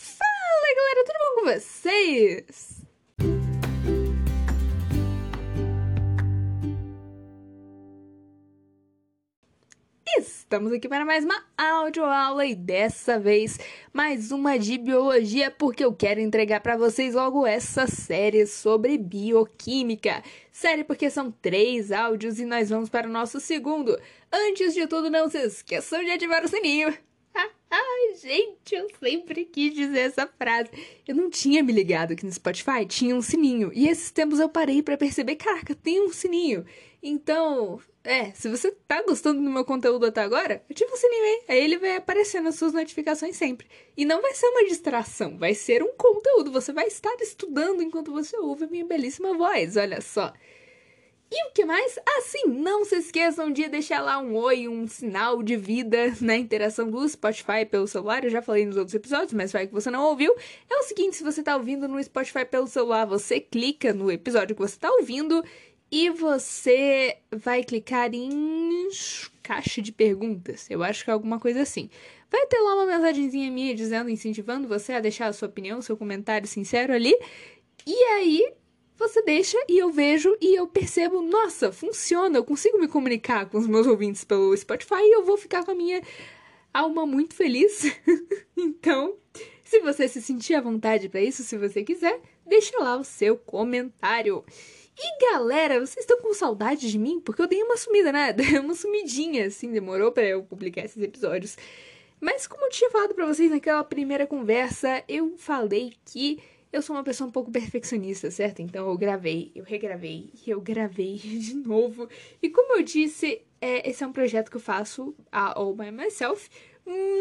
Fala galera, tudo bom com vocês? Estamos aqui para mais uma audioaula e dessa vez mais uma de biologia, porque eu quero entregar para vocês logo essa série sobre bioquímica. Série porque são três áudios e nós vamos para o nosso segundo. Antes de tudo, não se esqueçam de ativar o sininho. Ai, gente, eu sempre quis dizer essa frase. Eu não tinha me ligado que no Spotify tinha um sininho. E esses tempos eu parei para perceber, caraca, tem um sininho. Então, é, se você tá gostando do meu conteúdo até agora, ativa o sininho aí. Aí ele vai aparecer nas suas notificações sempre. E não vai ser uma distração, vai ser um conteúdo. Você vai estar estudando enquanto você ouve a minha belíssima voz, olha só. E o que mais? Assim, não se esqueçam de deixar lá um oi, um sinal de vida na interação do Spotify pelo celular. Eu já falei nos outros episódios, mas vai que você não ouviu. É o seguinte, se você tá ouvindo no Spotify pelo celular, você clica no episódio que você tá ouvindo e você vai clicar em caixa de perguntas. Eu acho que é alguma coisa assim. Vai ter lá uma mensagenzinha minha dizendo, incentivando você a deixar a sua opinião, seu comentário sincero ali. E aí, você deixa e eu vejo e eu percebo, nossa, funciona, eu consigo me comunicar com os meus ouvintes pelo Spotify e eu vou ficar com a minha alma muito feliz. então, se você se sentir à vontade para isso, se você quiser, deixa lá o seu comentário. E galera, vocês estão com saudade de mim? Porque eu dei uma sumida, né? Dei uma sumidinha, assim, demorou para eu publicar esses episódios. Mas como eu tinha falado para vocês naquela primeira conversa, eu falei que eu sou uma pessoa um pouco perfeccionista, certo? Então eu gravei, eu regravei e eu gravei de novo. E como eu disse, é, esse é um projeto que eu faço all by myself,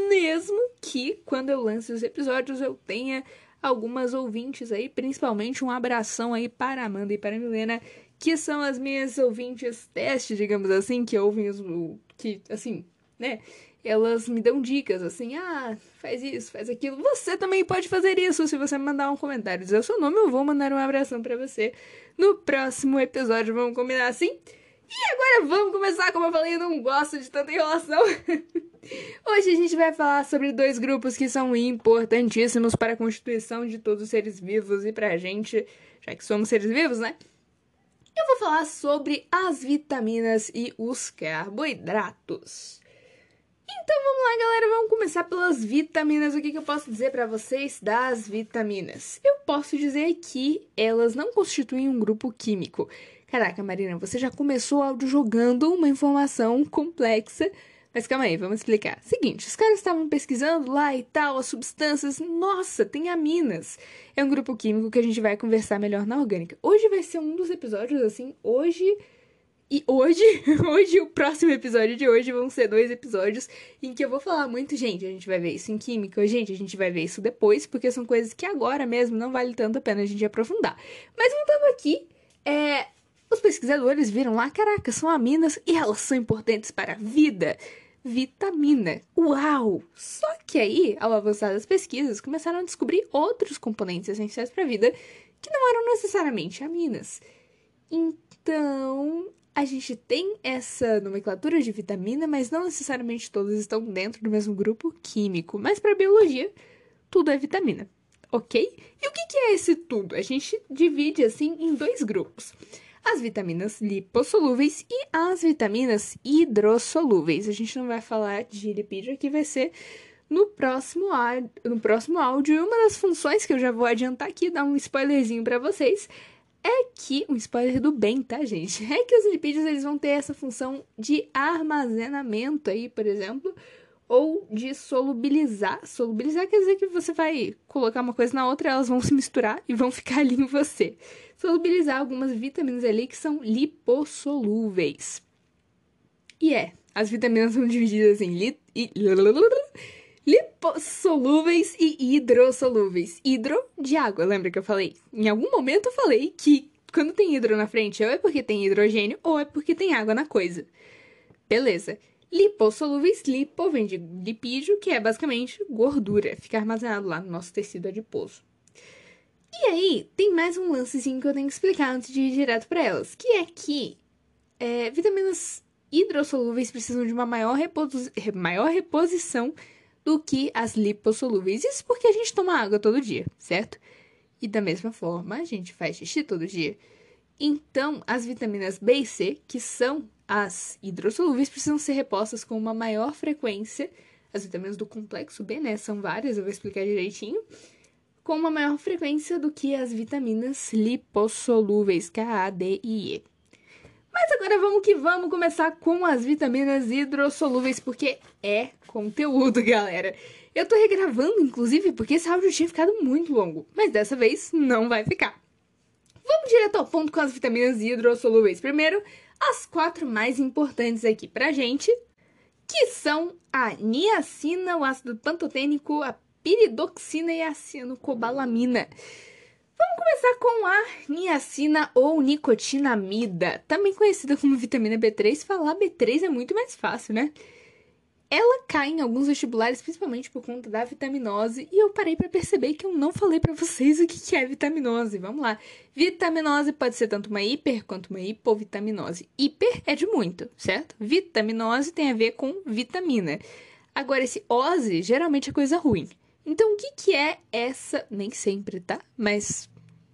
mesmo que quando eu lance os episódios eu tenha algumas ouvintes aí, principalmente um abração aí para Amanda e para a Milena, que são as minhas ouvintes teste, digamos assim, que ouvem os. que, assim, né? Elas me dão dicas assim, ah, faz isso, faz aquilo. Você também pode fazer isso se você mandar um comentário, dizer o seu nome, eu vou mandar um abração para você no próximo episódio. Vamos combinar assim? E agora vamos começar, como eu falei, eu não gosto de tanta enrolação. Hoje a gente vai falar sobre dois grupos que são importantíssimos para a constituição de todos os seres vivos e pra gente, já que somos seres vivos, né? Eu vou falar sobre as vitaminas e os carboidratos. Então vamos lá, galera, vamos começar pelas vitaminas. O que, que eu posso dizer para vocês das vitaminas? Eu posso dizer que elas não constituem um grupo químico. Caraca, Marina, você já começou o áudio jogando uma informação complexa. Mas calma aí, vamos explicar. Seguinte, os caras estavam pesquisando lá e tal, as substâncias. Nossa, tem aminas. É um grupo químico que a gente vai conversar melhor na orgânica. Hoje vai ser um dos episódios, assim, hoje e hoje, hoje, o próximo episódio de hoje vão ser dois episódios em que eu vou falar muito, gente, a gente vai ver isso em química, gente, a gente vai ver isso depois, porque são coisas que agora mesmo não vale tanto a pena a gente aprofundar. Mas voltando aqui, é, os pesquisadores viram lá, caraca, são aminas e elas são importantes para a vida. Vitamina. Uau! Só que aí, ao avançar das pesquisas, começaram a descobrir outros componentes essenciais para a vida que não eram necessariamente aminas. Então, a gente tem essa nomenclatura de vitamina, mas não necessariamente todas estão dentro do mesmo grupo químico. Mas para biologia, tudo é vitamina, ok? E o que é esse tudo? A gente divide assim em dois grupos. As vitaminas lipossolúveis e as vitaminas hidrossolúveis. A gente não vai falar de lipídio aqui, vai ser no próximo, no próximo áudio. E uma das funções que eu já vou adiantar aqui, dar um spoilerzinho para vocês, é que, um spoiler do bem, tá, gente? É que os lipídios eles vão ter essa função de armazenamento aí, por exemplo, ou de solubilizar. Solubilizar quer dizer que você vai colocar uma coisa na outra, elas vão se misturar e vão ficar ali em você. Solubilizar algumas vitaminas ali que são lipossolúveis. E é, as vitaminas são divididas em li lipossolúveis e hidrossolúveis. Hidro de água, lembra que eu falei? Em algum momento eu falei que quando tem hidro na frente, ou é porque tem hidrogênio ou é porque tem água na coisa. Beleza. Lipossolúveis, lipo vem de lipídio, que é basicamente gordura, fica armazenado lá no nosso tecido adiposo. E aí, tem mais um lancezinho que eu tenho que explicar antes de ir direto para elas, que é que é, vitaminas hidrossolúveis precisam de uma maior, maior reposição do que as lipossolúveis. Isso porque a gente toma água todo dia, certo? E da mesma forma, a gente faz xixi todo dia. Então, as vitaminas B e C, que são as hidrossolúveis, precisam ser repostas com uma maior frequência. As vitaminas do complexo B, né? São várias, eu vou explicar direitinho. Com uma maior frequência do que as vitaminas lipossolúveis, K, A, D e E. Mas agora vamos que vamos começar com as vitaminas hidrossolúveis, porque é conteúdo, galera. Eu tô regravando, inclusive, porque esse áudio tinha ficado muito longo, mas dessa vez não vai ficar. Vamos direto ao ponto com as vitaminas hidrossolúveis. Primeiro, as quatro mais importantes aqui pra gente, que são a niacina, o ácido pantotênico, a piridoxina e a cianocobalamina. Vamos começar com a niacina ou nicotinamida, também conhecida como vitamina B3. Falar B3 é muito mais fácil, né? Ela cai em alguns vestibulares, principalmente por conta da vitaminose, e eu parei para perceber que eu não falei para vocês o que é vitaminose. Vamos lá. Vitaminose pode ser tanto uma hiper quanto uma hipovitaminose. Hiper é de muito, certo? Vitaminose tem a ver com vitamina. Agora, esse ose geralmente é coisa ruim. Então, o que, que é essa. Nem sempre, tá? Mas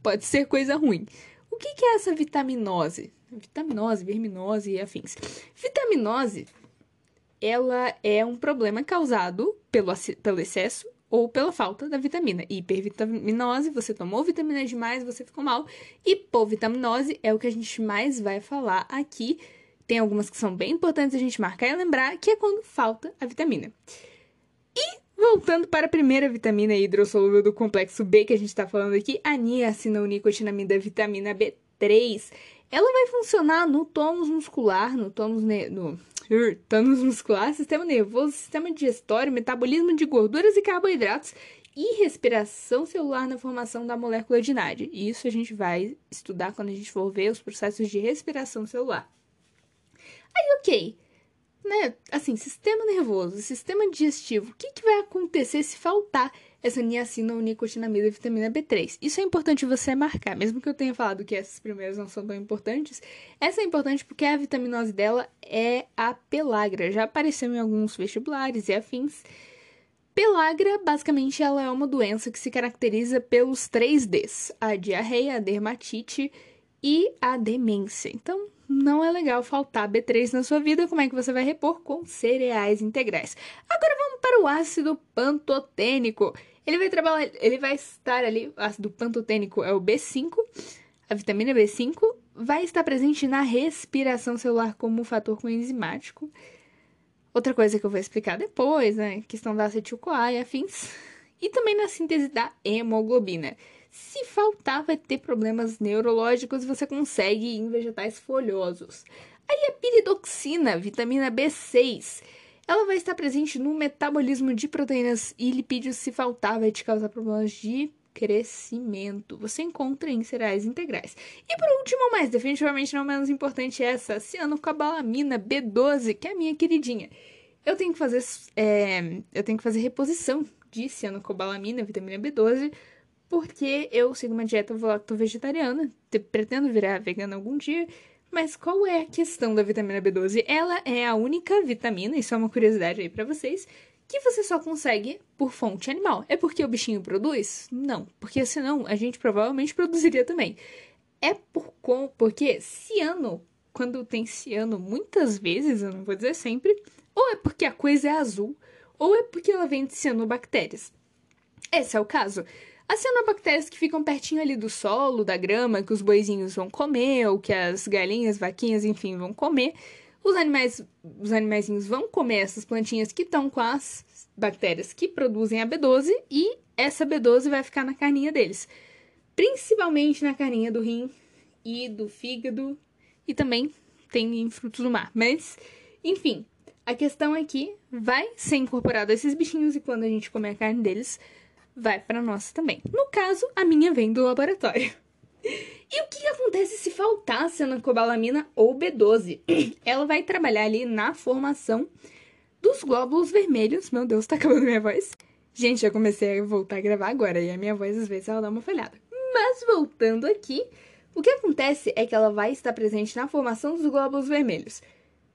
pode ser coisa ruim. O que, que é essa vitaminose? Vitaminose, verminose e afins. Vitaminose ela é um problema causado pelo, pelo excesso ou pela falta da vitamina. Hipervitaminose, você tomou vitamina demais, você ficou mal. Hipovitaminose é o que a gente mais vai falar aqui. Tem algumas que são bem importantes a gente marcar e lembrar, que é quando falta a vitamina. E voltando para a primeira vitamina hidrossolúvel do complexo B que a gente está falando aqui, a niacinonicotinamida vitamina B3. Ela vai funcionar no tônus muscular, no tônus no tônus muscular, sistema nervoso, sistema digestório, metabolismo de gorduras e carboidratos e respiração celular na formação da molécula de NAD. Isso a gente vai estudar quando a gente for ver os processos de respiração celular. Aí, ok. Né? Assim, sistema nervoso, sistema digestivo, o que, que vai acontecer se faltar essa niacina ou nicotinamida e vitamina B3. Isso é importante você marcar, mesmo que eu tenha falado que essas primeiras não são tão importantes. Essa é importante porque a vitaminose dela é a pelagra. Já apareceu em alguns vestibulares e afins. Pelagra, basicamente, ela é uma doença que se caracteriza pelos três Ds: a diarreia, a dermatite e a demência. Então, não é legal faltar B3 na sua vida. Como é que você vai repor? Com cereais integrais. Agora vamos para o ácido pantotênico. Ele vai trabalhar, ele vai estar ali, o ácido pantotênico é o B5, a vitamina B5 vai estar presente na respiração celular como fator coenzimático. Outra coisa que eu vou explicar depois, né? Questão da acetil-CoA e afins. E também na síntese da hemoglobina. Se faltar, vai ter problemas neurológicos, você consegue em vegetais folhosos. Aí a piridoxina, vitamina B6 ela vai estar presente no metabolismo de proteínas e lipídios. Se faltar, vai te causar problemas de crescimento. Você encontra em cereais integrais. E por último, mas definitivamente não menos importante, essa cianocobalamina B12, que é a minha queridinha. Eu tenho que fazer, é, eu tenho que fazer reposição de cianocobalamina, vitamina B12, porque eu sigo uma dieta lacto-vegetariana, pretendo virar vegana algum dia, mas qual é a questão da vitamina B12? Ela é a única vitamina, isso é uma curiosidade aí para vocês, que você só consegue por fonte animal. É porque o bichinho produz? Não, porque senão a gente provavelmente produziria também. É por com, porque ciano, quando tem ciano, muitas vezes, eu não vou dizer sempre, ou é porque a coisa é azul, ou é porque ela vem de cianobactérias. Esse é o caso. As cianobactérias que ficam pertinho ali do solo, da grama, que os boizinhos vão comer, ou que as galinhas, vaquinhas, enfim, vão comer. Os animais, os animaizinhos vão comer essas plantinhas que estão com as bactérias que produzem a B12 e essa B12 vai ficar na carninha deles. Principalmente na carninha do rim e do fígado e também tem em frutos do mar. Mas, enfim, a questão é que vai ser incorporado esses bichinhos e quando a gente comer a carne deles, vai para nós também. No caso, a minha vem do laboratório. E o que acontece se faltar cianocobalamina ou B12? Ela vai trabalhar ali na formação dos glóbulos vermelhos. Meu Deus, tá acabando minha voz. Gente, já comecei a voltar a gravar agora e a minha voz às vezes ela dá uma falhada. Mas voltando aqui, o que acontece é que ela vai estar presente na formação dos glóbulos vermelhos.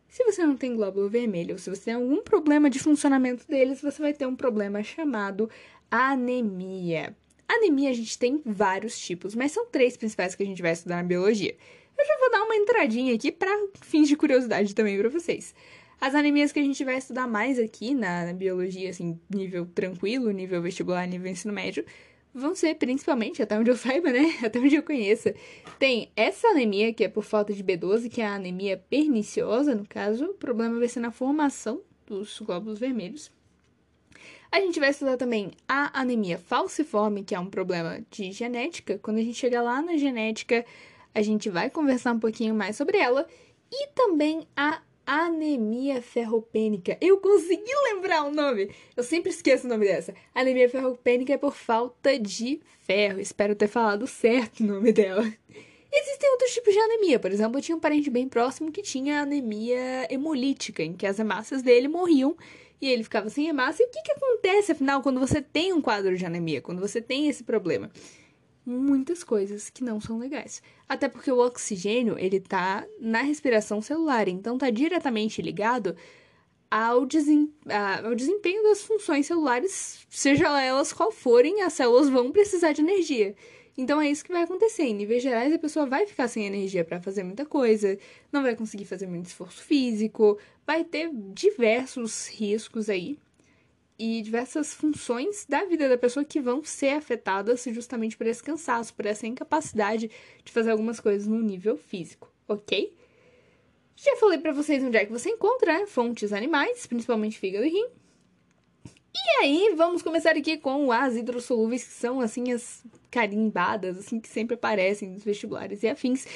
Se você não tem glóbulo vermelho, ou se você tem algum problema de funcionamento deles, você vai ter um problema chamado anemia. Anemia a gente tem vários tipos, mas são três principais que a gente vai estudar na biologia. Eu já vou dar uma entradinha aqui para fins de curiosidade também para vocês. As anemias que a gente vai estudar mais aqui na, na, biologia, assim, nível tranquilo, nível vestibular, nível ensino médio, vão ser principalmente, até onde eu saiba, né? Até onde eu conheça. Tem essa anemia, que é por falta de B12, que é a anemia perniciosa, no caso. O problema vai ser na formação dos glóbulos vermelhos. A gente vai estudar também a anemia falciforme, que é um problema de genética. Quando a gente chegar lá na genética, a gente vai conversar um pouquinho mais sobre ela. E também a anemia ferropênica. Eu consegui lembrar o nome. Eu sempre esqueço o nome dessa. Anemia ferropênica é por falta de ferro. Espero ter falado certo o nome dela. Existem outros tipos de anemia. Por exemplo, eu tinha um parente bem próximo que tinha anemia hemolítica, em que as hemácias dele morriam e ele ficava sem hemácia. E o que, que acontece, afinal, quando você tem um quadro de anemia? Quando você tem esse problema? muitas coisas que não são legais. Até porque o oxigênio, ele tá na respiração celular, então tá diretamente ligado ao, desem ao desempenho das funções celulares, seja elas qual forem, as células vão precisar de energia. Então é isso que vai acontecer. Em níveis gerais, a pessoa vai ficar sem energia para fazer muita coisa, não vai conseguir fazer muito esforço físico, vai ter diversos riscos aí e diversas funções da vida da pessoa que vão ser afetadas justamente por esse cansaço, por essa incapacidade de fazer algumas coisas no nível físico, ok? Já falei para vocês onde é que você encontra né? fontes animais, principalmente fígado e rim. E aí, vamos começar aqui com as hidrossolúveis, que são assim as carimbadas, assim, que sempre aparecem nos vestibulares e afins,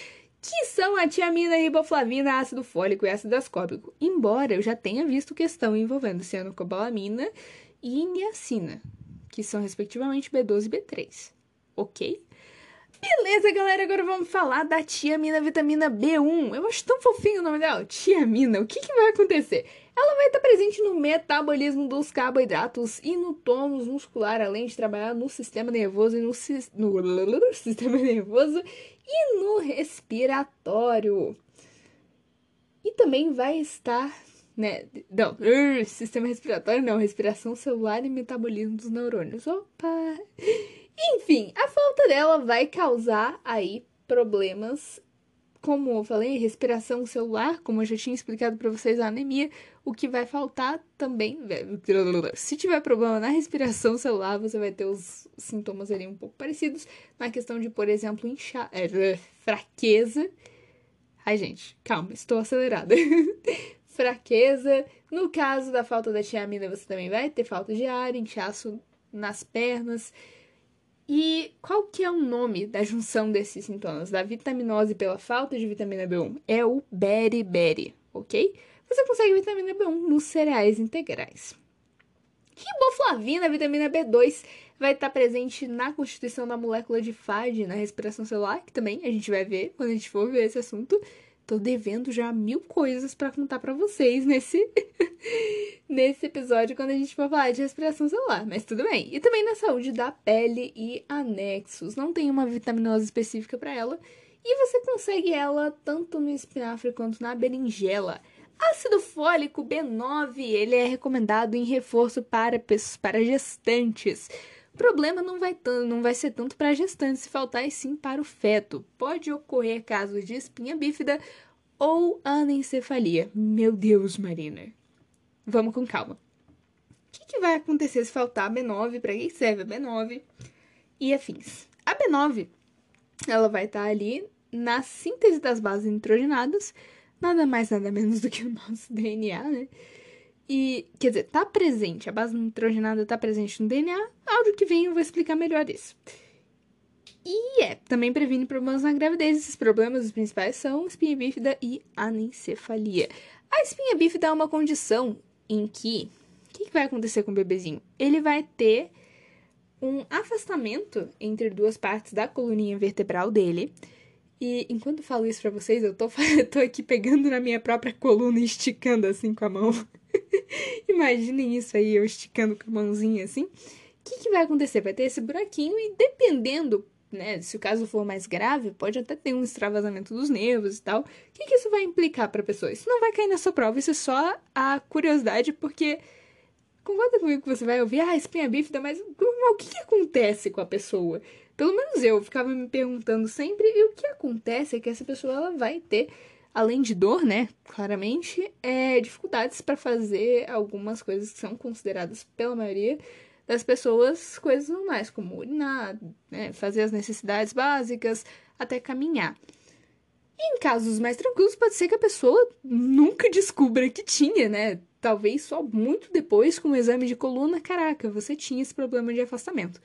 que são a tiamina, riboflavina, ácido fólico e ácido ascórbico. Embora eu já tenha visto questão envolvendo cianocobalamina e niacina, que são respectivamente B12 e B3. Ok? Beleza, galera, agora vamos falar da tiamina vitamina B1. Eu acho tão fofinho o nome dela, tiamina. O que, que vai acontecer? Ela vai estar presente no metabolismo dos carboidratos e no tônus muscular, além de trabalhar no sistema nervoso e no, no, no sistema nervoso e no respiratório. E também vai estar, né? Não, sistema respiratório não, respiração celular e metabolismo dos neurônios. Opa! Enfim, a falta dela vai causar aí problemas como eu falei, respiração celular, como eu já tinha explicado para vocês, a anemia, o que vai faltar também, se tiver problema na respiração celular, você vai ter os sintomas ali um pouco parecidos, na questão de, por exemplo, incha é, fraqueza. Ai, gente, calma, estou acelerada. fraqueza. No caso da falta da tiamina, você também vai ter falta de ar, inchaço nas pernas. E qual que é o nome da junção desses sintomas? Da vitaminose pela falta de vitamina B1? É o beriberi, ok? Você consegue vitamina B1 nos cereais integrais. Riboflavina, vitamina B2, vai estar presente na constituição da molécula de FAD na respiração celular, que também a gente vai ver quando a gente for ver esse assunto. Tô devendo já mil coisas para contar para vocês nesse nesse episódio quando a gente for falar de respiração celular, mas tudo bem. E também na saúde da pele e anexos. Não tem uma vitaminose específica para ela e você consegue ela tanto no espinafre quanto na berinjela. Ácido fólico B9, ele é recomendado em reforço para para gestantes. O problema não vai, não vai ser tanto para a gestante se faltar, e sim para o feto. Pode ocorrer casos de espinha bífida ou anencefalia. Meu Deus, Marina. Vamos com calma. O que, que vai acontecer se faltar B9? Para que serve a B9? E afins. A B9, ela vai estar tá ali na síntese das bases nitrogenadas, nada mais, nada menos do que o nosso DNA, né? E, quer dizer, tá presente, a base nitrogenada tá presente no DNA. Áudio que vem eu vou explicar melhor isso. E é, também previne problemas na gravidez. Esses problemas, os principais, são espinha bífida e anencefalia. A espinha bífida é uma condição em que. O que, que vai acontecer com o bebezinho? Ele vai ter um afastamento entre duas partes da coluninha vertebral dele. E enquanto eu falo isso pra vocês, eu tô, tô aqui pegando na minha própria coluna e esticando assim com a mão. Imaginem isso aí, eu esticando com a mãozinha assim. O que, que vai acontecer? Vai ter esse buraquinho e dependendo né, se o caso for mais grave, pode até ter um extravasamento dos nervos e tal. O que, que isso vai implicar para a pessoa? Isso não vai cair na sua prova, isso é só a curiosidade, porque concorda comigo que você vai ouvir, ah, espinha bífida, mas o que, que acontece com a pessoa? Pelo menos eu ficava me perguntando sempre, e o que acontece é que essa pessoa ela vai ter, além de dor, né, claramente, é, dificuldades para fazer algumas coisas que são consideradas pela maioria das pessoas coisas normais, como urinar, né, fazer as necessidades básicas, até caminhar. E em casos mais tranquilos, pode ser que a pessoa nunca descubra que tinha, né? Talvez só muito depois, com o exame de coluna, caraca, você tinha esse problema de afastamento.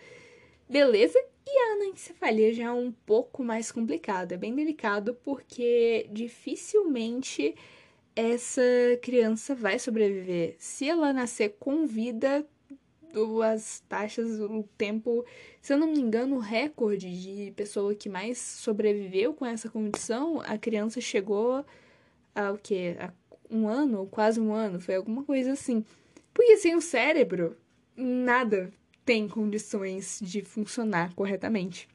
Beleza? E a anencefalia já é um pouco mais complicado, é bem delicado porque dificilmente essa criança vai sobreviver. Se ela nascer com vida, as taxas, o tempo, se eu não me engano, o recorde de pessoa que mais sobreviveu com essa condição, a criança chegou a o quê? A um ano, quase um ano, foi alguma coisa assim. Porque sem o cérebro, nada tem condições de funcionar corretamente.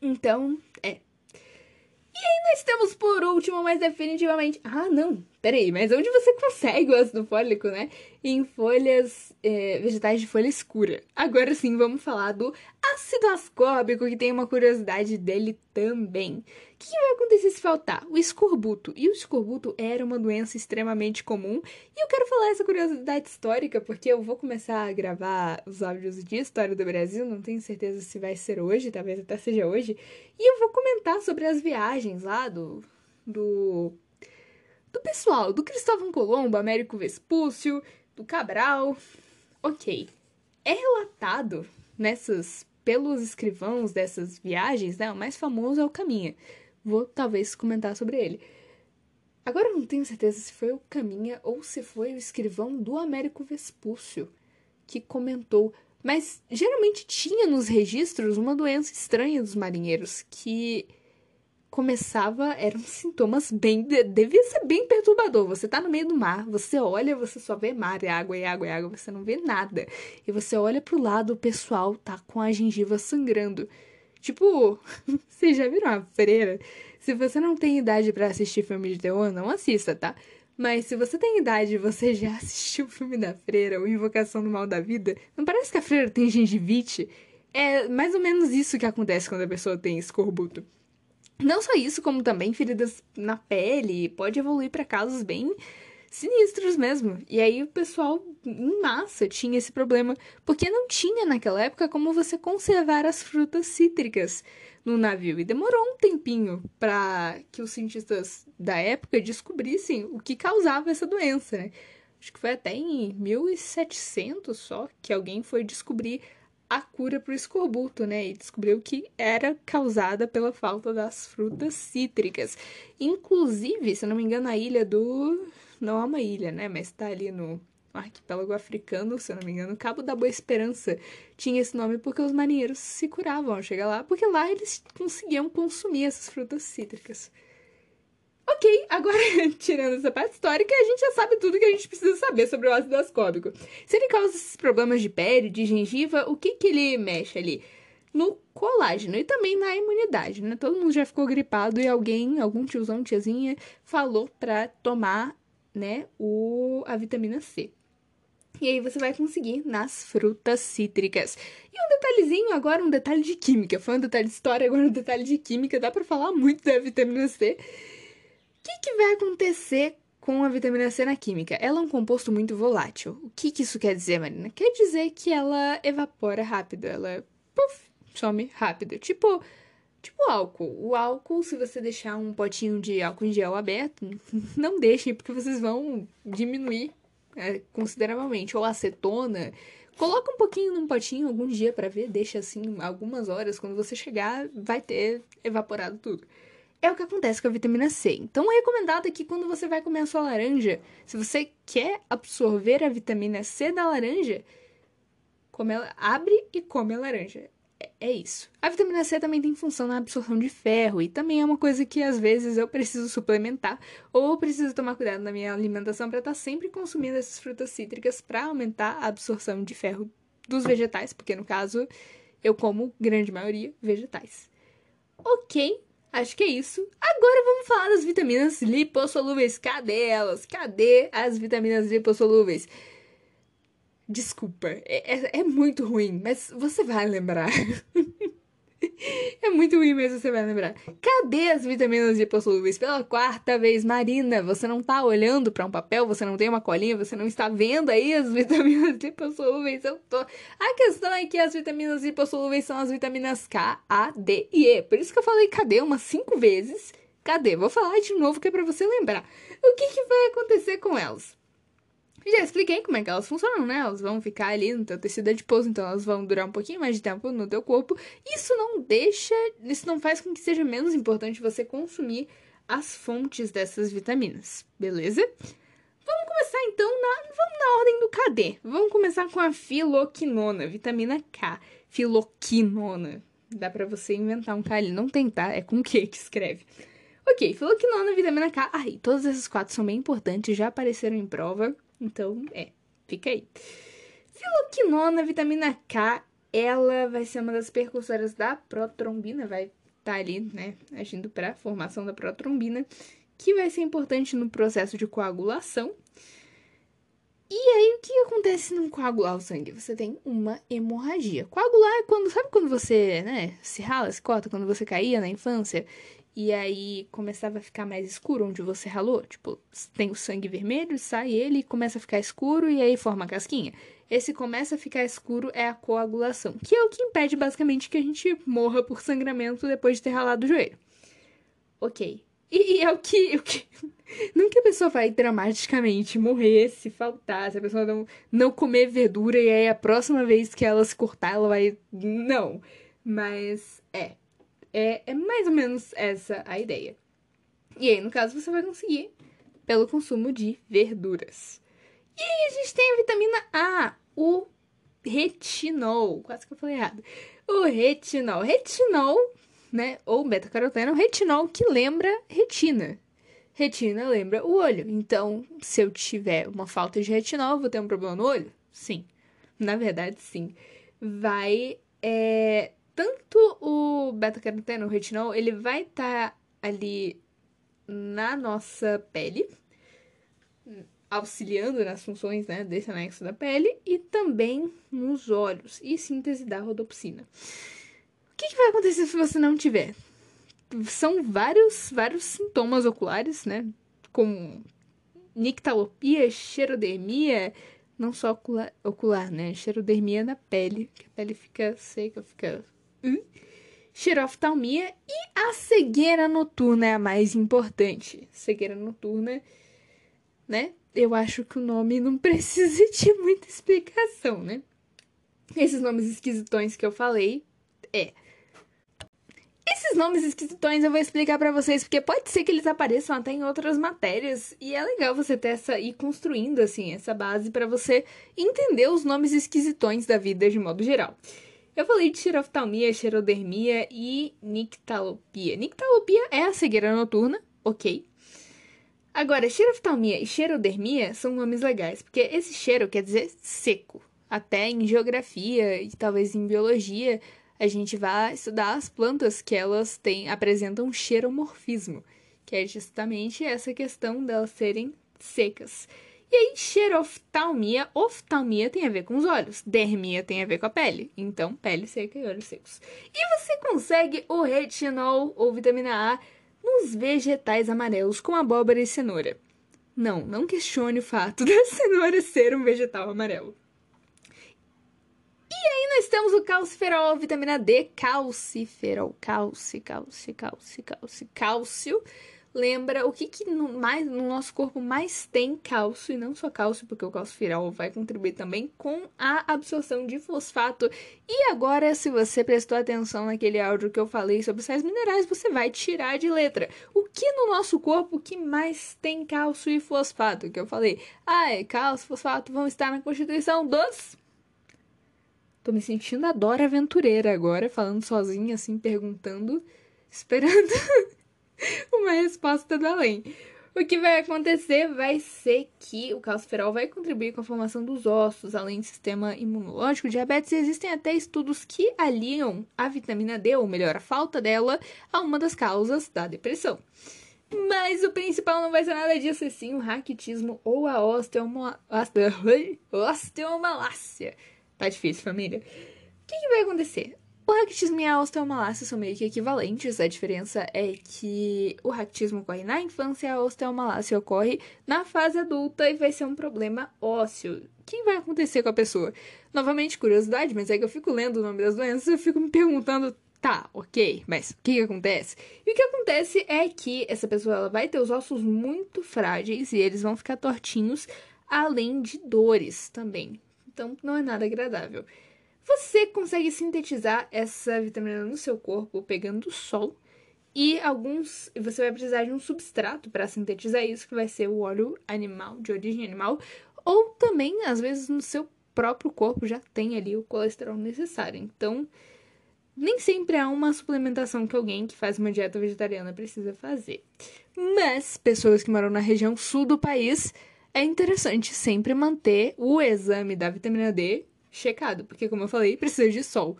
Então, é. E aí nós temos por último, mas definitivamente. Ah, não! Peraí, mas onde você consegue o ácido fólico, né? Em folhas é, vegetais de folha escura. Agora sim, vamos falar do ácido ascórbico, que tem uma curiosidade dele também. O que vai acontecer se faltar? O escorbuto. E o escorbuto era uma doença extremamente comum. E eu quero falar essa curiosidade histórica, porque eu vou começar a gravar os áudios de história do Brasil. Não tenho certeza se vai ser hoje, talvez até seja hoje. E eu vou comentar sobre as viagens lá do. do do pessoal, do Cristóvão Colombo, Américo Vespúcio, do Cabral. Ok. É relatado nessas pelos escrivãos dessas viagens, né? O mais famoso é o Caminha. Vou talvez comentar sobre ele. Agora eu não tenho certeza se foi o Caminha ou se foi o escrivão do Américo Vespúcio que comentou, mas geralmente tinha nos registros uma doença estranha dos marinheiros que começava, eram sintomas bem. Devia ser bem perturbador. Você tá no meio do mar, você olha, você só vê mar, é água, é água, é água, você não vê nada. E você olha pro lado, o pessoal tá com a gengiva sangrando. Tipo, vocês já viram a freira? Se você não tem idade para assistir filme de terror, não assista, tá? Mas se você tem idade e você já assistiu o filme da freira, ou Invocação do Mal da Vida, não parece que a freira tem gengivite? É mais ou menos isso que acontece quando a pessoa tem escorbuto. Não só isso, como também feridas na pele, pode evoluir para casos bem sinistros mesmo. E aí o pessoal em massa tinha esse problema, porque não tinha naquela época como você conservar as frutas cítricas no navio. E demorou um tempinho para que os cientistas da época descobrissem o que causava essa doença, né? Acho que foi até em 1700 só que alguém foi descobrir a cura para o escorbuto, né? E descobriu que era causada pela falta das frutas cítricas. Inclusive, se não me engano, a ilha do. Não é uma ilha, né? Mas está ali no arquipélago africano, se não me engano, Cabo da Boa Esperança tinha esse nome porque os marinheiros se curavam ao chegar lá, porque lá eles conseguiam consumir essas frutas cítricas. Ok, agora, tirando essa parte histórica, a gente já sabe tudo que a gente precisa saber sobre o ácido ascórbico. Se ele causa esses problemas de pele, de gengiva, o que que ele mexe ali? No colágeno e também na imunidade, né? Todo mundo já ficou gripado e alguém, algum tiozão, tiazinha, falou pra tomar, né, o, a vitamina C. E aí você vai conseguir nas frutas cítricas. E um detalhezinho agora, um detalhe de química. Foi um detalhe de história, agora um detalhe de química. Dá para falar muito da vitamina C. Que, que vai acontecer com a vitamina C na química? Ela é um composto muito volátil. O que, que isso quer dizer, Marina? Quer dizer que ela evapora rápido, ela puff, some rápido. Tipo, tipo álcool. O álcool, se você deixar um potinho de álcool em gel aberto, não deixem, porque vocês vão diminuir é, consideravelmente. Ou acetona. Coloca um pouquinho num potinho algum dia para ver, deixa assim algumas horas. Quando você chegar, vai ter evaporado tudo é o que acontece com a vitamina C. Então, é recomendado que quando você vai comer a sua laranja, se você quer absorver a vitamina C da laranja, come abre e come a laranja. É, é isso. A vitamina C também tem função na absorção de ferro e também é uma coisa que às vezes eu preciso suplementar ou preciso tomar cuidado na minha alimentação para estar tá sempre consumindo essas frutas cítricas para aumentar a absorção de ferro dos vegetais, porque no caso Eu como, grande maioria, vegetais. Ok, acho que é isso. Agora vamos falar das vitaminas lipossolúveis. Cadê elas? Cadê as vitaminas lipossolúveis? Desculpa, é, é, é muito ruim, mas você vai lembrar. É muito ruim mesmo, você vai lembrar. Cadê as vitaminas lipossolúveis? Pela quarta vez, Marina, você não tá olhando para um papel, você não tem uma colinha, você não está vendo aí as vitaminas lipossolúveis? Eu tô. A questão é que as vitaminas lipossolúveis são as vitaminas K, A, D e E. Por isso que eu falei cadê umas cinco vezes. Cadê? Vou falar de novo que é para você lembrar. O que, que vai acontecer com elas? Já expliquei como é que elas funcionam, né? Elas vão ficar ali no teu tecido adiposo, então elas vão durar um pouquinho mais de tempo no teu corpo. Isso não deixa, isso não faz com que seja menos importante você consumir as fontes dessas vitaminas, beleza? Vamos começar então na, vamos na ordem do KD. Vamos começar com a filoquinona, vitamina K. Filoquinona. Dá para você inventar um K ali, não tem, tá? É com Q que escreve. Ok, filoquinona, vitamina K. Ai, todos esses quatro são bem importantes, já apareceram em prova. Então, é, fica aí. Filoquinona, vitamina K, ela vai ser uma das percussoras da protrombina, vai estar tá ali, né, agindo para a formação da protrombina, que vai ser importante no processo de coagulação. E aí, o que acontece no coagular o sangue? Você tem uma hemorragia. Coagular é quando, sabe quando você, né, se rala, se corta, quando você caía na infância e aí começava a ficar mais escuro onde você ralou. Tipo, tem o sangue vermelho, sai ele e começa a ficar escuro e aí forma a casquinha. Esse começa a ficar escuro é a coagulação, que é o que impede basicamente que a gente morra por sangramento depois de ter ralado o joelho. Ok. E, e é o que, o que. Não que a pessoa vai dramaticamente morrer se faltar, se a pessoa não, não comer verdura e aí a próxima vez que ela se cortar, ela vai. Não. Mas é. É, é mais ou menos essa a ideia. E aí, no caso, você vai conseguir pelo consumo de verduras. E aí a gente tem a vitamina A, o retinol. Quase que eu falei errado. O retinol. Retinol, né? Ou beta-caroteno, retinol que lembra retina. Retina lembra o olho. Então, se eu tiver uma falta de retinol, vou ter um problema no olho? Sim. Na verdade, sim. Vai é, tanto o beta-caroteno, o retinol, ele vai estar tá ali na nossa pele, auxiliando nas funções né, desse anexo da pele e também nos olhos e síntese da rodopsina. O que, que vai acontecer se você não tiver? São vários, vários sintomas oculares, né? Como nictalopia, xerodermia, não só ocular, ocular, né? Xerodermia na pele, que a pele fica seca, fica? Xeroftalmia e a cegueira noturna é a mais importante. Cegueira noturna, né? Eu acho que o nome não precisa de muita explicação, né? Esses nomes esquisitões que eu falei é. Esses nomes esquisitões eu vou explicar para vocês porque pode ser que eles apareçam até em outras matérias e é legal você ter essa ir construindo assim essa base para você entender os nomes esquisitões da vida de modo geral. Eu falei de xeroftalmia, xerodermia e nictalopia. Nictalopia é a cegueira noturna, ok. Agora, xeroftalmia e xerodermia são nomes legais, porque esse cheiro quer dizer seco. Até em geografia e talvez em biologia, a gente vai estudar as plantas que elas têm, apresentam xeromorfismo, que é justamente essa questão delas serem secas. E aí, xeroftalmia, oftalmia tem a ver com os olhos, dermia tem a ver com a pele. Então, pele seca e olhos secos. E você consegue o retinol ou vitamina A nos vegetais amarelos, como abóbora e cenoura. Não, não questione o fato da cenoura ser um vegetal amarelo. E aí nós temos o calciferol, vitamina D, calciferol, cálcio, cálcio, cálcio, cálcio, cálcio lembra o que, que no, mais, no nosso corpo mais tem cálcio, e não só cálcio, porque o cálcio viral vai contribuir também com a absorção de fosfato. E agora, se você prestou atenção naquele áudio que eu falei sobre sais minerais, você vai tirar de letra. O que no nosso corpo que mais tem cálcio e fosfato? Que eu falei, ah, é cálcio e fosfato vão estar na constituição dos Tô me sentindo a Dora Aventureira agora, falando sozinha, assim, perguntando, esperando uma resposta do além. O que vai acontecer vai ser que o calciferol vai contribuir com a formação dos ossos, além do sistema imunológico, diabetes, e existem até estudos que aliam a vitamina D, ou melhor, a falta dela, a uma das causas da depressão. Mas o principal não vai ser nada disso, e sim o raquitismo ou a osteoma... osteomalácia. Tá difícil, família. O que, que vai acontecer? O raquitismo e a osteomalácia são meio que equivalentes, a diferença é que o raquitismo ocorre na infância e a osteomalácia ocorre na fase adulta e vai ser um problema ósseo. O que vai acontecer com a pessoa? Novamente, curiosidade, mas é que eu fico lendo o nome das doenças e eu fico me perguntando, tá, ok, mas o que, que acontece? E o que acontece é que essa pessoa ela vai ter os ossos muito frágeis e eles vão ficar tortinhos, além de dores também. Então, não é nada agradável. Você consegue sintetizar essa vitamina no seu corpo pegando o sol e alguns. Você vai precisar de um substrato para sintetizar isso, que vai ser o óleo animal, de origem animal, ou também, às vezes, no seu próprio corpo já tem ali o colesterol necessário. Então, nem sempre há uma suplementação que alguém que faz uma dieta vegetariana precisa fazer. Mas pessoas que moram na região sul do país, é interessante sempre manter o exame da vitamina D checado, porque como eu falei, precisa de sol.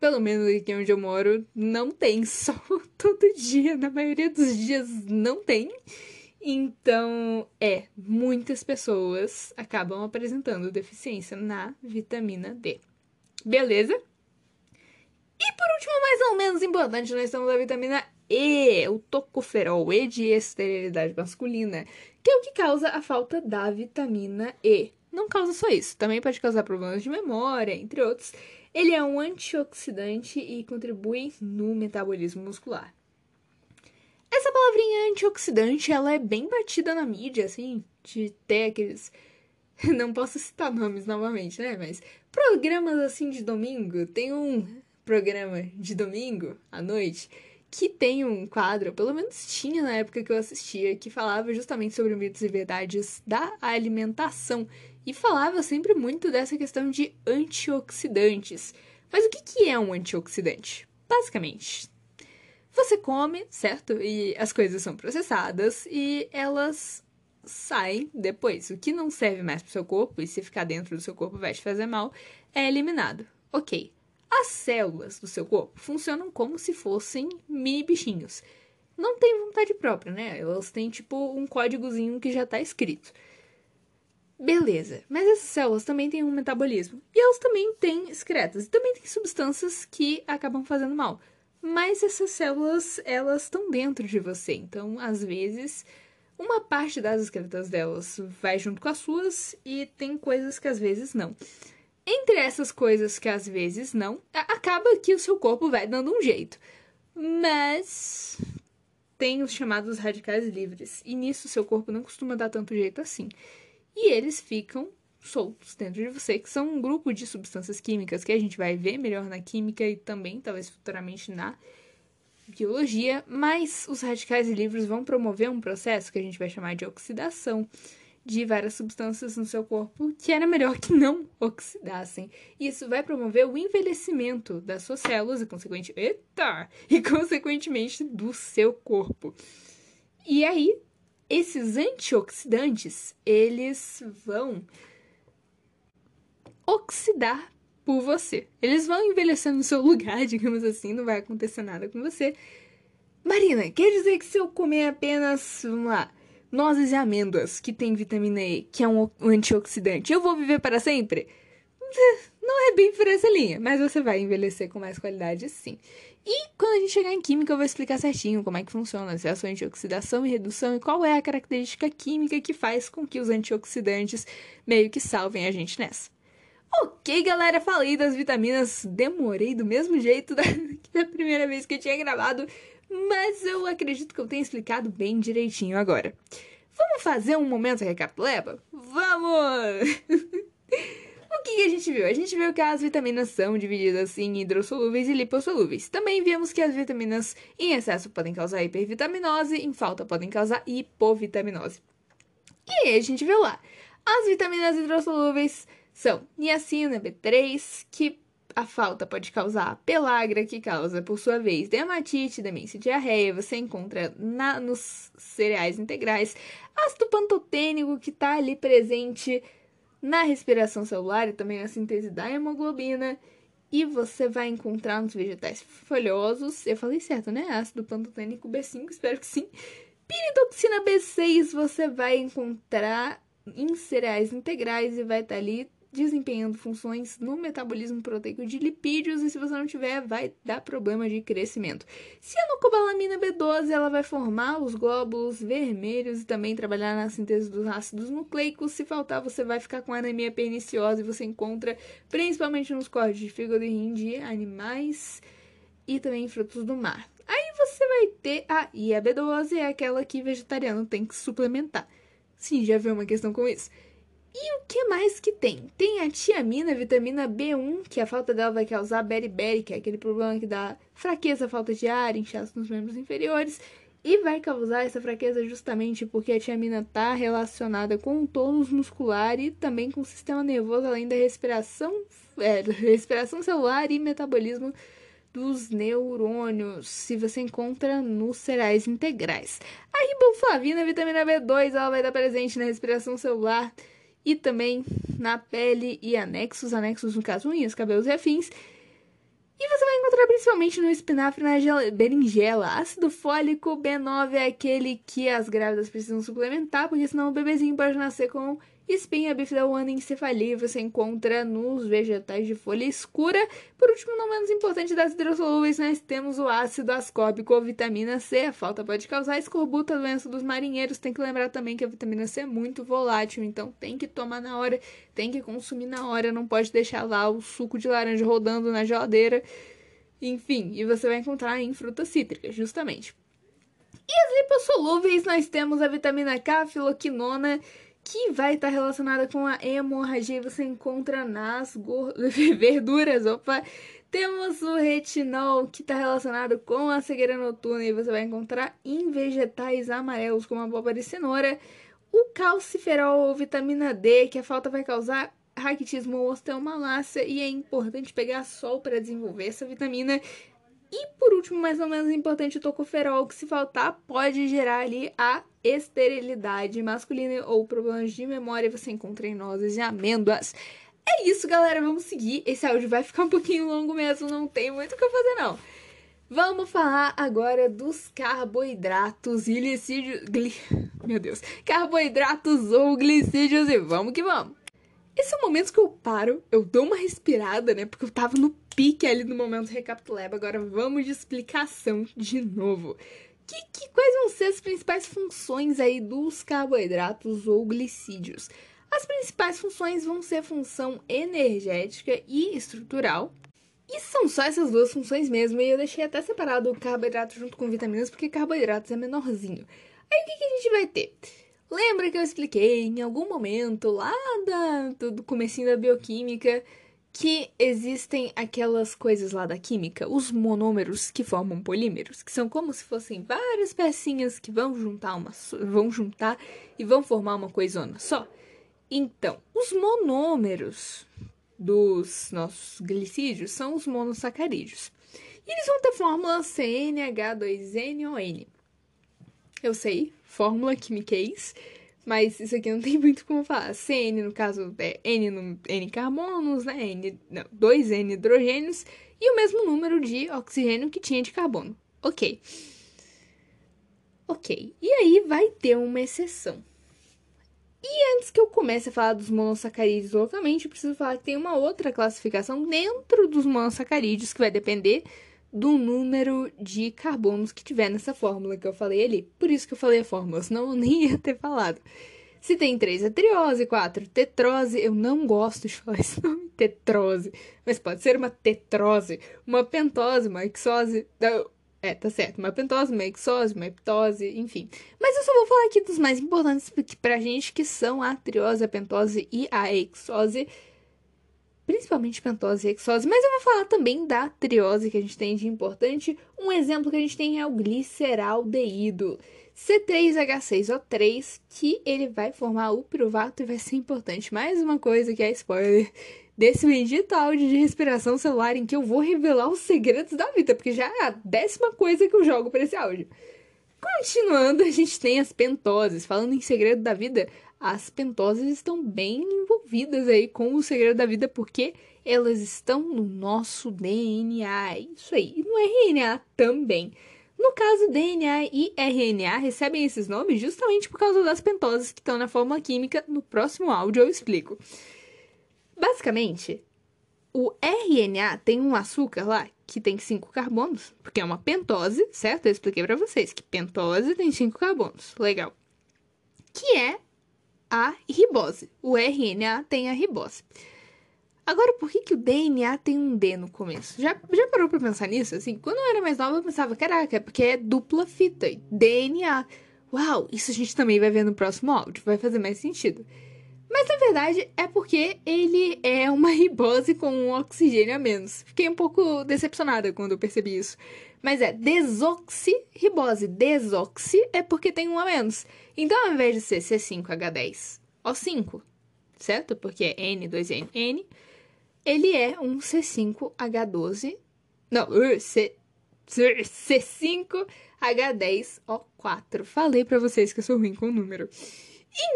Pelo menos aqui onde eu moro não tem sol todo dia, na maioria dos dias não tem. Então, é, muitas pessoas acabam apresentando deficiência na vitamina D. Beleza? E por último, mais ou menos importante, nós temos a vitamina E, o tocoferol, E de esterilidade masculina, que é o que causa a falta da vitamina E não causa só isso, também pode causar problemas de memória, entre outros. Ele é um antioxidante e contribui no metabolismo muscular. Essa palavrinha antioxidante, ela é bem batida na mídia, assim, de ter aqueles. Não posso citar nomes novamente, né? Mas programas assim de domingo. Tem um programa de domingo à noite que tem um quadro, pelo menos tinha na época que eu assistia, que falava justamente sobre mitos e verdades da alimentação e falava sempre muito dessa questão de antioxidantes. Mas o que é um antioxidante? Basicamente, você come, certo? E as coisas são processadas e elas saem depois. O que não serve mais para o seu corpo, e se ficar dentro do seu corpo vai te fazer mal, é eliminado. Ok. As células do seu corpo funcionam como se fossem mini bichinhos. Não tem vontade própria, né? Elas têm tipo um códigozinho que já está escrito. Beleza, mas essas células também têm um metabolismo. E elas também têm excretas. E também têm substâncias que acabam fazendo mal. Mas essas células, elas estão dentro de você. Então, às vezes, uma parte das excretas delas vai junto com as suas e tem coisas que às vezes não. Entre essas coisas que às vezes não, acaba que o seu corpo vai dando um jeito. Mas tem os chamados radicais livres, e nisso seu corpo não costuma dar tanto jeito assim. E eles ficam soltos dentro de você, que são um grupo de substâncias químicas que a gente vai ver melhor na química e também, talvez futuramente, na biologia, mas os radicais livres vão promover um processo que a gente vai chamar de oxidação, de várias substâncias no seu corpo que era melhor que não oxidassem. Isso vai promover o envelhecimento das suas células e, consequentemente, eita, e consequentemente do seu corpo. E aí, esses antioxidantes, eles vão oxidar por você. Eles vão envelhecer no seu lugar, digamos assim, não vai acontecer nada com você. Marina, quer dizer que se eu comer apenas, vamos lá, nozes e amêndoas, que tem vitamina E, que é um antioxidante, eu vou viver para sempre? Não é bem por essa linha, mas você vai envelhecer com mais qualidade sim. E quando a gente chegar em química, eu vou explicar certinho como é que funciona as reações de oxidação e redução e qual é a característica química que faz com que os antioxidantes meio que salvem a gente nessa. Ok, galera, falei das vitaminas, demorei do mesmo jeito da, da primeira vez que eu tinha gravado, mas eu acredito que eu tenha explicado bem direitinho agora. Vamos fazer um momento recapituleba? Vamos! o que, a gente viu? A gente viu que as vitaminas são divididas em hidrossolúveis e lipossolúveis. Também vimos que as vitaminas em excesso podem causar hipervitaminose, em falta podem causar hipovitaminose. E aí a gente viu lá. As vitaminas hidrossolúveis são niacina, B3, que a falta pode causar pelagra, que causa, por sua vez, dermatite, demência e diarreia. Você encontra na, nos cereais integrais ácido pantotênico, que está ali presente na respiração celular e também na síntese da hemoglobina. E você vai encontrar nos vegetais folhosos, eu falei certo, né? Ácido pantotênico B5, espero que sim. Piridoxina B6 você vai encontrar em cereais integrais e vai estar tá ali desempenhando funções no metabolismo proteico de lipídios e se você não tiver, vai dar problema de crescimento. Cianocobalamina B12, ela vai formar os glóbulos vermelhos e também trabalhar na síntese dos ácidos nucleicos. Se faltar, você vai ficar com anemia perniciosa e você encontra principalmente nos cortes de fígado e rim de animais e também em frutos do mar. Aí você vai ter a e a B12 é aquela que vegetariano tem que suplementar. Sim, já viu uma questão com isso. E o que mais que tem? Tem a tiamina, vitamina B1, que a falta dela vai causar beriberi, que é aquele problema que dá fraqueza, falta de ar, inchaço nos membros inferiores. E vai causar essa fraqueza justamente porque a tiamina está relacionada com o tônus muscular e também com o sistema nervoso, além da respiração, é, respiração celular e metabolismo dos neurônios, se você encontra nos cereais integrais. A riboflavina, vitamina B2, ela vai estar presente na respiração celular e também na pele e anexos, anexos no caso unhas, cabelos e afins. E você vai encontrar principalmente no espinafre na berinjela. Ácido fólico B9 é aquele que as grávidas precisam suplementar, porque senão o bebezinho pode nascer com Espinha bífida ou anencefalia você encontra nos vegetais de folha escura. Por último, não menos importante das hidrossolúveis, nós temos o ácido ascórbico ou vitamina C. A falta pode causar escorbuta, doença dos marinheiros. Tem que lembrar também que a vitamina C é muito volátil, então tem que tomar na hora, tem que consumir na hora, não pode deixar lá o suco de laranja rodando na geladeira. Enfim, e você vai encontrar em frutas cítricas, justamente. E as lipossolúveis, nós temos a vitamina K, a filoquinona que vai estar relacionada com a hemorragia você encontra nas verduras. Opa! Temos o retinol, que está relacionado com a cegueira noturna e você vai encontrar em vegetais amarelos, como abóbora e cenoura. O calciferol ou vitamina D, que a falta vai causar raquitismo ou osteomalácia e é importante pegar sol para desenvolver essa vitamina. E por último, mais ou menos importante, o tocoferol, que se faltar pode gerar ali a esterilidade masculina ou problemas de memória você encontra em nozes e amêndoas. É isso, galera, vamos seguir. Esse áudio vai ficar um pouquinho longo mesmo, não tem muito o que eu fazer não. Vamos falar agora dos carboidratos e glicídios. Gli... Meu Deus. Carboidratos ou glicídios e vamos que vamos. Esse é o momento que eu paro, eu dou uma respirada, né? Porque eu tava no pique ali no momento recapituleba. Agora vamos de explicação de novo. Que, que, quais vão ser as principais funções aí dos carboidratos ou glicídios? As principais funções vão ser função energética e estrutural. E são só essas duas funções mesmo, e eu deixei até separado o carboidrato junto com vitaminas, porque carboidratos é menorzinho. Aí o que, que a gente vai ter? Lembra que eu expliquei em algum momento lá da, do, comecinho da bioquímica que existem aquelas coisas lá da química, os monômeros que formam polímeros, que são como se fossem várias pecinhas que vão juntar uma vão juntar e vão formar uma coisona só. Então, os monômeros dos nossos glicídios são os monossacarídeos. E eles vão ter fórmula CNH2NON. Eu sei, fórmula quimiquez, mas isso aqui não tem muito como falar. CN, no caso, é N, no, N carbonos, né? N, não, 2N hidrogênios e o mesmo número de oxigênio que tinha de carbono. Ok. Ok. E aí vai ter uma exceção. E antes que eu comece a falar dos monossacarídeos localmente, eu preciso falar que tem uma outra classificação dentro dos monossacarídeos que vai depender do número de carbonos que tiver nessa fórmula que eu falei ali. Por isso que eu falei a fórmula, senão eu nem ia ter falado. Se tem 3 é triose, 4 tetrose, eu não gosto de falar esse nome, tetrose, mas pode ser uma tetrose, uma pentose, uma hexose, é, tá certo, uma pentose, uma hexose, uma heptose, enfim. Mas eu só vou falar aqui dos mais importantes pra gente, que são a triose, a pentose e a hexose, principalmente pentose e hexose, mas eu vou falar também da triose que a gente tem de importante. Um exemplo que a gente tem é o gliceraldeído. C3H6O3, que ele vai formar o piruvato e vai ser importante. Mais uma coisa que é spoiler desse bendito áudio de respiração celular em que eu vou revelar os segredos da vida, porque já é a décima coisa que eu jogo para esse áudio. Continuando, a gente tem as pentoses. Falando em segredo da vida, as pentoses estão bem envolvidas aí com o segredo da vida, porque elas estão no nosso DNA. Isso aí. E no RNA também. No caso, DNA e RNA recebem esses nomes justamente por causa das pentoses que estão na fórmula química. No próximo áudio eu explico. Basicamente, o RNA tem um açúcar lá que tem cinco carbonos, porque é uma pentose, certo? Eu expliquei para vocês que pentose tem cinco carbonos. Legal. Que é a ribose. O RNA tem a ribose. Agora, por que, que o DNA tem um D no começo? Já, já parou pra pensar nisso? Assim, quando eu era mais nova, eu pensava, caraca, é porque é dupla fita, DNA. Uau, isso a gente também vai ver no próximo áudio, vai fazer mais sentido. Mas na verdade é porque ele é uma ribose com um oxigênio a menos. Fiquei um pouco decepcionada quando eu percebi isso. Mas é desoxirribose. Desoxi é porque tem um a menos. Então, ao invés de ser C5H10O5, certo? Porque é N2N, N, ele é um C5H12. Não, C, C5H10O4. Falei para vocês que eu sou ruim com o número.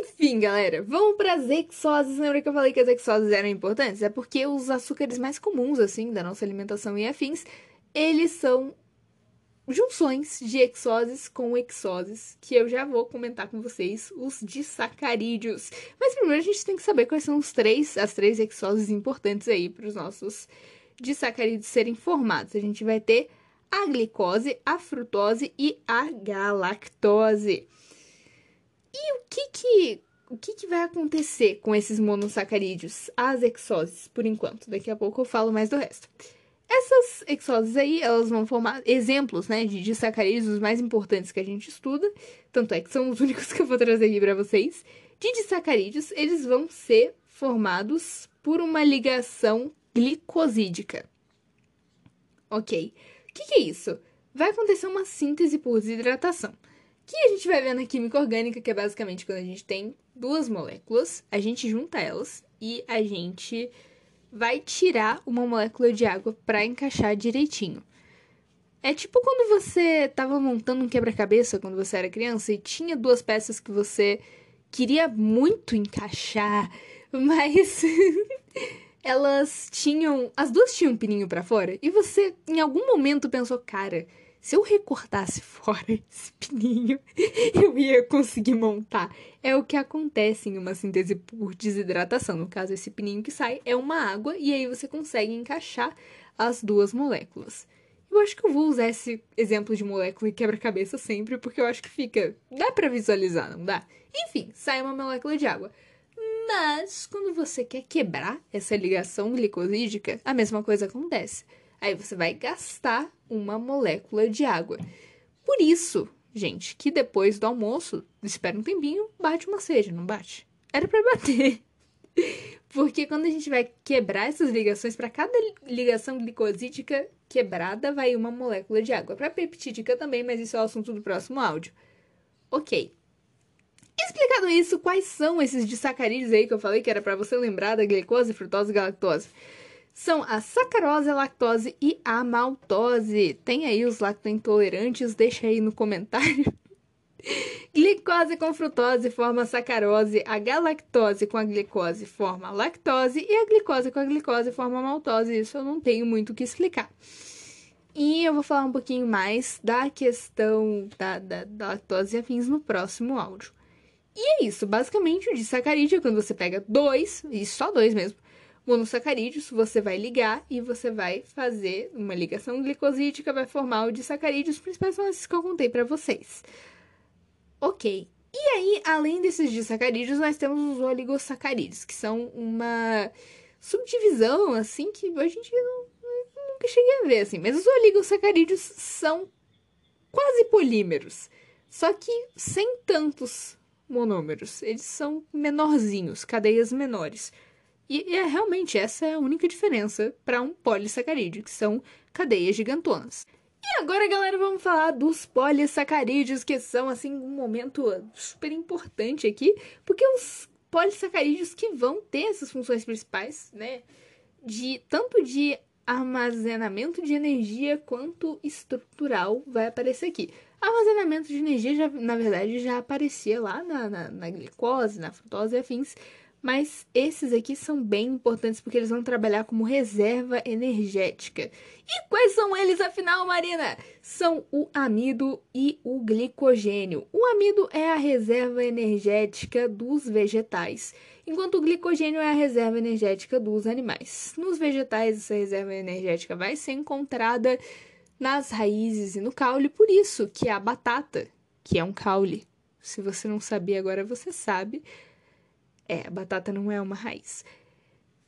Enfim, galera, vamos para as exoses. Lembra que eu falei que as exoses eram importantes? É porque os açúcares mais comuns, assim, da nossa alimentação e afins, eles são junções de exoses com exoses, que eu já vou comentar com vocês, os disacarídeos. Mas primeiro a gente tem que saber quais são os três, as três exoses importantes aí para os nossos disacarídeos serem formados. A gente vai ter a glicose, a frutose e a galactose. E o que que, o que, que vai acontecer com esses monossacarídeos, as exoses, por enquanto? Daqui a pouco eu falo mais do resto. Essas exoses aí, elas vão formar exemplos, né, de disacarídeos os mais importantes que a gente estuda, tanto é que são os únicos que eu vou trazer aqui para vocês. De disacarídeos, eles vão ser formados por uma ligação glicosídica. Ok. O que, que é isso? Vai acontecer uma síntese por desidratação que a gente vai ver na química orgânica, que é basicamente quando a gente tem duas moléculas, a gente junta elas e a gente vai tirar uma molécula de água para encaixar direitinho. É tipo quando você estava montando um quebra-cabeça quando você era criança e tinha duas peças que você queria muito encaixar, mas elas tinham, as duas tinham um pininho para fora e você em algum momento pensou, cara, se eu recortasse fora esse pininho, eu ia conseguir montar. É o que acontece em uma síntese por desidratação. No caso, esse pininho que sai é uma água e aí você consegue encaixar as duas moléculas. Eu acho que eu vou usar esse exemplo de molécula e quebra-cabeça sempre, porque eu acho que fica. dá para visualizar, não dá? Enfim, sai uma molécula de água. Mas quando você quer quebrar essa ligação glicosídica, a mesma coisa acontece. Aí você vai gastar uma molécula de água. Por isso, gente, que depois do almoço, espera um tempinho, bate uma sede, não bate? Era para bater. Porque quando a gente vai quebrar essas ligações, para cada ligação glicosídica quebrada, vai uma molécula de água. Para peptídica também, mas isso é o assunto do próximo áudio. Ok. Explicado isso, quais são esses disacarídeos aí que eu falei que era para você lembrar da glicose, frutose e galactose? São a sacarose, a lactose e a maltose. Tem aí os lactointolerantes? Deixa aí no comentário. Glicose com frutose forma sacarose, a galactose com a glicose forma lactose e a glicose com a glicose forma maltose. Isso eu não tenho muito o que explicar. E eu vou falar um pouquinho mais da questão da, da, da lactose e afins no próximo áudio. E é isso, basicamente o disacarídeo é quando você pega dois, e só dois mesmo, monossacarídeos, você vai ligar e você vai fazer uma ligação glicosídica, vai formar o disacarídeos, os principais são esses que eu contei para vocês. Ok. E aí, além desses disacarídeos, nós temos os oligosacarídeos, que são uma subdivisão, assim, que em dia não, nunca cheguei a ver, assim. Mas os oligosacarídeos são quase polímeros, só que sem tantos monômeros. Eles são menorzinhos, cadeias menores. E, é realmente essa é a única diferença para um polissacarídeo, que são cadeias gigantonas. E agora, galera, vamos falar dos polissacarídeos, que são, assim, um momento super importante aqui, porque os polissacarídeos que vão ter essas funções principais, né, de tanto de armazenamento de energia quanto estrutural vai aparecer aqui. Armazenamento de energia, já, na verdade, já aparecia lá na, na, na glicose, na frutose e afins, mas esses aqui são bem importantes porque eles vão trabalhar como reserva energética. E quais são eles, afinal, Marina? São o amido e o glicogênio. O amido é a reserva energética dos vegetais, enquanto o glicogênio é a reserva energética dos animais. Nos vegetais, essa reserva energética vai ser encontrada nas raízes e no caule, por isso que a batata, que é um caule, se você não sabia agora você sabe, é, a batata não é uma raiz.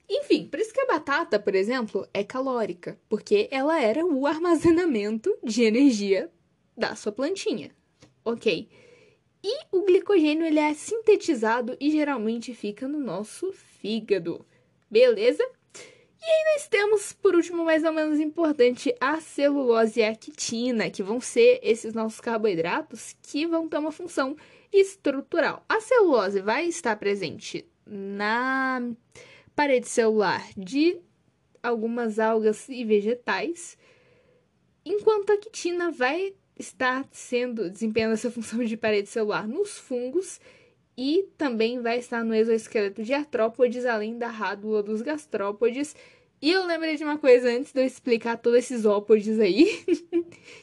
Enfim, por isso que a batata, por exemplo, é calórica, porque ela era o armazenamento de energia da sua plantinha. Ok. E o glicogênio ele é sintetizado e geralmente fica no nosso fígado. Beleza? E aí nós temos, por último, mais ou menos importante, a celulose e a quitina, que vão ser esses nossos carboidratos que vão ter uma função estrutural. A celulose vai estar presente na parede celular de algumas algas e vegetais, enquanto a quitina vai estar sendo desempenhando essa função de parede celular nos fungos e também vai estar no exoesqueleto de artrópodes, além da rádula dos gastrópodes. E eu lembrei de uma coisa antes de eu explicar todos esses ópodes aí,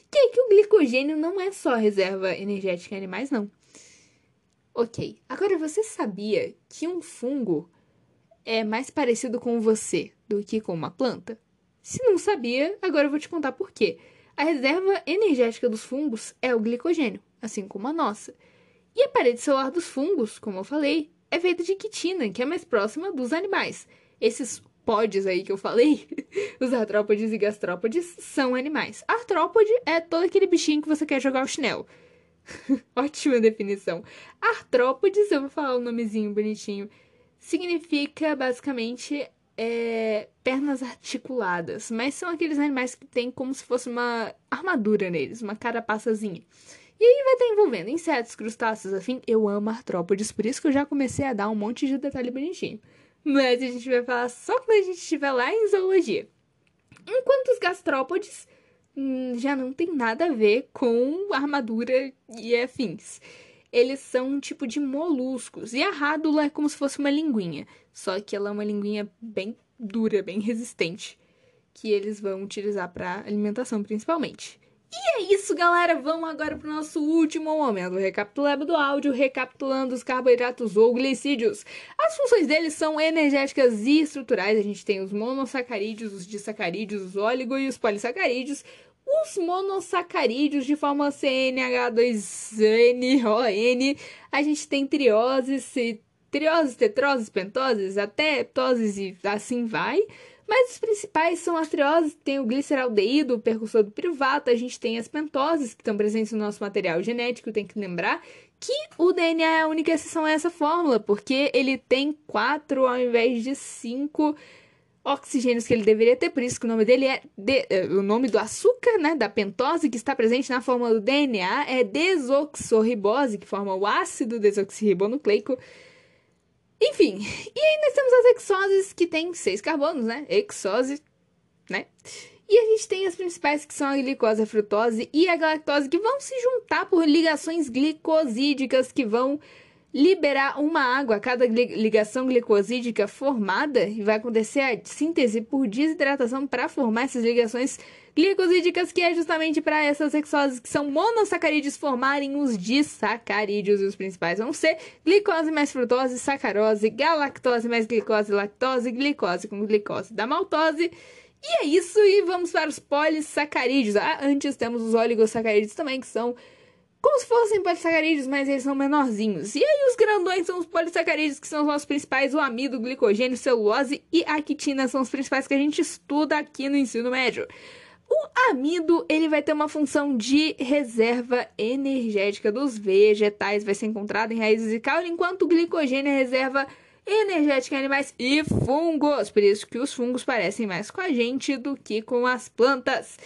que é que o glicogênio não é só reserva energética em animais, não. Ok, agora você sabia que um fungo é mais parecido com você do que com uma planta? Se não sabia, agora eu vou te contar por quê. A reserva energética dos fungos é o glicogênio, assim como a nossa. E a parede celular dos fungos, como eu falei, é feita de quitina, que é mais próxima dos animais. Esses pods aí que eu falei, os artrópodes e gastrópodes, são animais. Artrópode é todo aquele bichinho que você quer jogar o chinelo. Ótima definição. Artrópodes, eu vou falar o um nomezinho bonitinho, significa basicamente é, pernas articuladas, mas são aqueles animais que têm como se fosse uma armadura neles, uma carapaçazinha. E aí vai estar envolvendo insetos, crustáceos, afim. Eu amo artrópodes, por isso que eu já comecei a dar um monte de detalhe bonitinho. Mas a gente vai falar só quando a gente estiver lá em zoologia. Enquanto os gastrópodes já não tem nada a ver com armadura e afins. Eles são um tipo de moluscos. E a rádula é como se fosse uma linguinha. Só que ela é uma linguinha bem dura, bem resistente. Que eles vão utilizar para alimentação principalmente. E é isso, galera. Vamos agora para o nosso último momento. Recapitulando do áudio, recapitulando os carboidratos ou glicídios. As funções deles são energéticas e estruturais. A gente tem os monossacarídeos, os disacarídeos, os óligo e os polissacarídeos. Os monossacarídeos de forma CNH2NON. A gente tem trioses, trioses, tetroses, pentoses, até ptoses e assim vai. Mas os principais são as trioses, tem o gliceraldeído, o percussor do piruvato, a gente tem as pentoses, que estão presentes no nosso material genético, tem que lembrar que o DNA é a única exceção a essa fórmula, porque ele tem quatro ao invés de cinco oxigênios que ele deveria ter, por isso que o nome dele é de, é, o nome do açúcar, né, da pentose que está presente na fórmula do DNA é desoxorribose, que forma o ácido desoxirribonucleico. Enfim, e aí nós temos as exoses que tem seis carbonos, né? Exose, né? E a gente tem as principais que são a glicose, a frutose e a galactose que vão se juntar por ligações glicosídicas que vão liberar uma água. Cada ligação glicosídica formada e vai acontecer a síntese por desidratação para formar essas ligações glicosídicas, que é justamente para essas hexoses que são monossacarídeos formarem os disacarídeos. E os principais vão ser glicose mais frutose, sacarose, galactose mais glicose, lactose, glicose com glicose da maltose. E é isso, e vamos para os polissacarídeos. Ah, antes temos os oligosacarídeos também, que são como se fossem polissacarídeos, mas eles são menorzinhos. E aí os grandões são os polissacarídeos, que são os nossos principais, o amido, glicogênio, celulose e a quitina são os principais que a gente estuda aqui no ensino médio. O amido, ele vai ter uma função de reserva energética dos vegetais, vai ser encontrado em raízes e caule, enquanto o glicogênio é reserva energética em animais e fungos. Por isso que os fungos parecem mais com a gente do que com as plantas.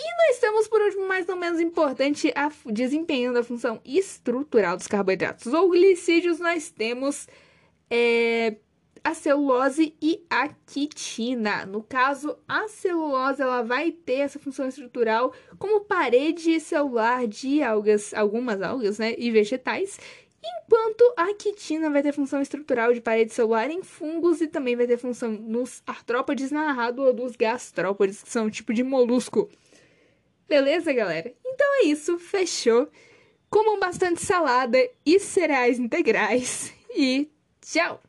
E nós temos, por último, mais não menos importante, a desempenho da função estrutural dos carboidratos ou glicídios. Nós temos é, a celulose e a quitina. No caso, a celulose ela vai ter essa função estrutural como parede celular de algas, algumas algas, né, e vegetais. Enquanto a quitina vai ter função estrutural de parede celular em fungos e também vai ter função nos artrópodes narrado ou dos gastrópodes, que são um tipo de molusco. Beleza, galera? Então é isso, fechou. Comam bastante salada e cereais integrais e tchau!